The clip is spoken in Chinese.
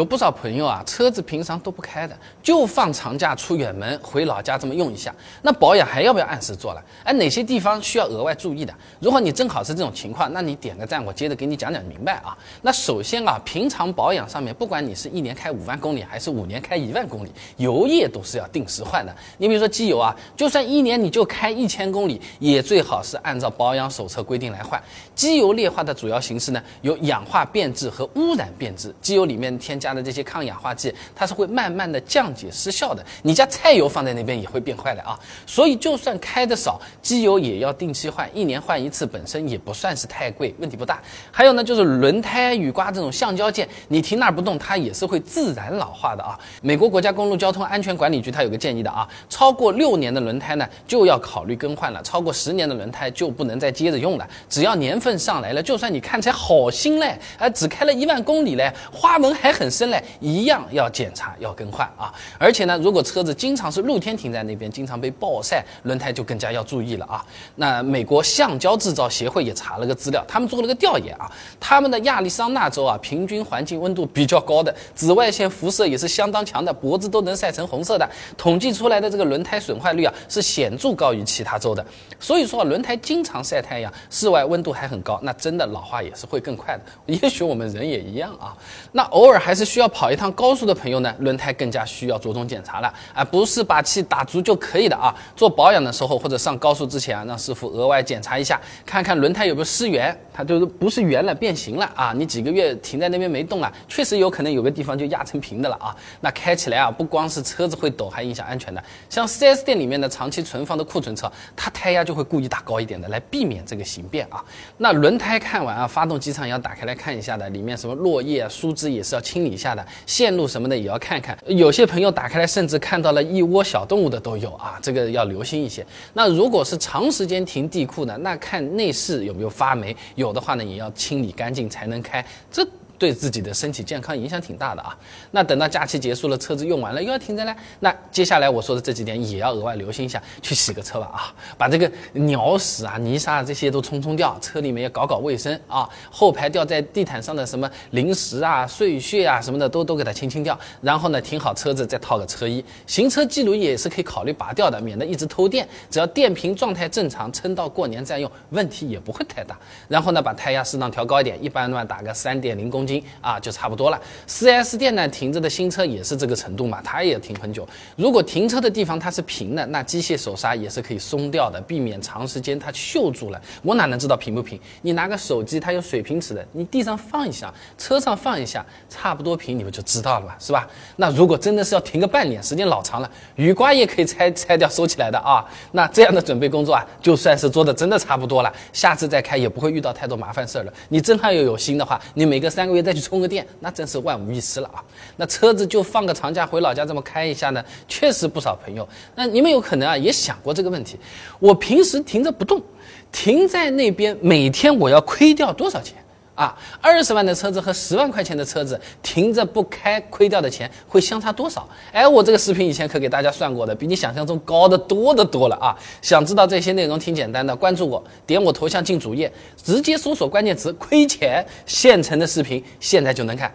有不少朋友啊，车子平常都不开的，就放长假出远门回老家这么用一下。那保养还要不要按时做了？哎，哪些地方需要额外注意的？如果你正好是这种情况，那你点个赞，我接着给你讲讲明白啊。那首先啊，平常保养上面，不管你是一年开五万公里，还是五年开一万公里，油液都是要定时换的。你比如说机油啊，就算一年你就开一千公里，也最好是按照保养手册规定来换。机油劣化的主要形式呢，有氧化变质和污染变质。机油里面添加它的这些抗氧化剂，它是会慢慢的降解失效的。你家菜油放在那边也会变坏的啊。所以就算开的少，机油也要定期换，一年换一次，本身也不算是太贵，问题不大。还有呢，就是轮胎、雨刮这种橡胶件，你停那儿不动，它也是会自然老化的啊。美国国家公路交通安全管理局它有个建议的啊，超过六年的轮胎呢就要考虑更换了，超过十年的轮胎就不能再接着用了。只要年份上来了，就算你看起来好新嘞，哎，只开了一万公里嘞，花纹还很真嘞，一样要检查要更换啊！而且呢，如果车子经常是露天停在那边，经常被暴晒，轮胎就更加要注意了啊！那美国橡胶制造协会也查了个资料，他们做了个调研啊，他们的亚利桑那州啊，平均环境温度比较高的，紫外线辐射也是相当强的，脖子都能晒成红色的。统计出来的这个轮胎损坏率啊，是显著高于其他州的。所以说，啊轮胎经常晒太阳，室外温度还很高，那真的老化也是会更快的。也许我们人也一样啊。那偶尔还是是需要跑一趟高速的朋友呢，轮胎更加需要着重检查了啊，不是把气打足就可以的啊。做保养的时候或者上高速之前啊，让师傅额外检查一下，看看轮胎有没有失圆，它就是不是圆了变形了啊。你几个月停在那边没动了，确实有可能有个地方就压成平的了啊。那开起来啊，不光是车子会抖，还影响安全的。像 4S 店里面的长期存放的库存车，它胎压就会故意打高一点的，来避免这个形变啊。那轮胎看完啊，发动机舱也要打开来看一下的，里面什么落叶啊、树枝也是要清理以下的，线路什么的也要看看。有些朋友打开来，甚至看到了一窝小动物的都有啊，这个要留心一些。那如果是长时间停地库呢，那看内饰有没有发霉，有的话呢，也要清理干净才能开。这。对自己的身体健康影响挺大的啊。那等到假期结束了，车子用完了又要停着呢，那接下来我说的这几点也要额外留心一下，去洗个车吧啊，把这个鸟屎啊、泥沙啊这些都冲冲掉，车里面也搞搞卫生啊。后排掉在地毯上的什么零食啊、碎屑啊什么的都都给它清清掉。然后呢，停好车子再套个车衣，行车记录仪也是可以考虑拔掉的，免得一直偷电。只要电瓶状态正常，撑到过年再用，问题也不会太大。然后呢，把胎压适当调高一点，一般呢打个三点零公斤。啊，就差不多了。4S 店呢，停着的新车也是这个程度嘛，它也停很久。如果停车的地方它是平的，那机械手刹也是可以松掉的，避免长时间它锈住了。我哪能知道平不平？你拿个手机，它有水平尺的，你地上放一下，车上放一下，差不多平，你们就知道了嘛，是吧？那如果真的是要停个半年，时间老长了，雨刮也可以拆拆掉收起来的啊。那这样的准备工作啊，就算是做的真的差不多了，下次再开也不会遇到太多麻烦事儿了。你真还要有心的话，你每隔三个月再去充个电，那真是万无一失了啊！那车子就放个长假回老家这么开一下呢，确实不少朋友。那你们有可能啊也想过这个问题：我平时停着不动，停在那边，每天我要亏掉多少钱？啊，二十万的车子和十万块钱的车子停着不开，亏掉的钱会相差多少？哎，我这个视频以前可给大家算过的，比你想象中高的多的多了啊！想知道这些内容挺简单的，关注我，点我头像进主页，直接搜索关键词“亏钱”，现成的视频现在就能看。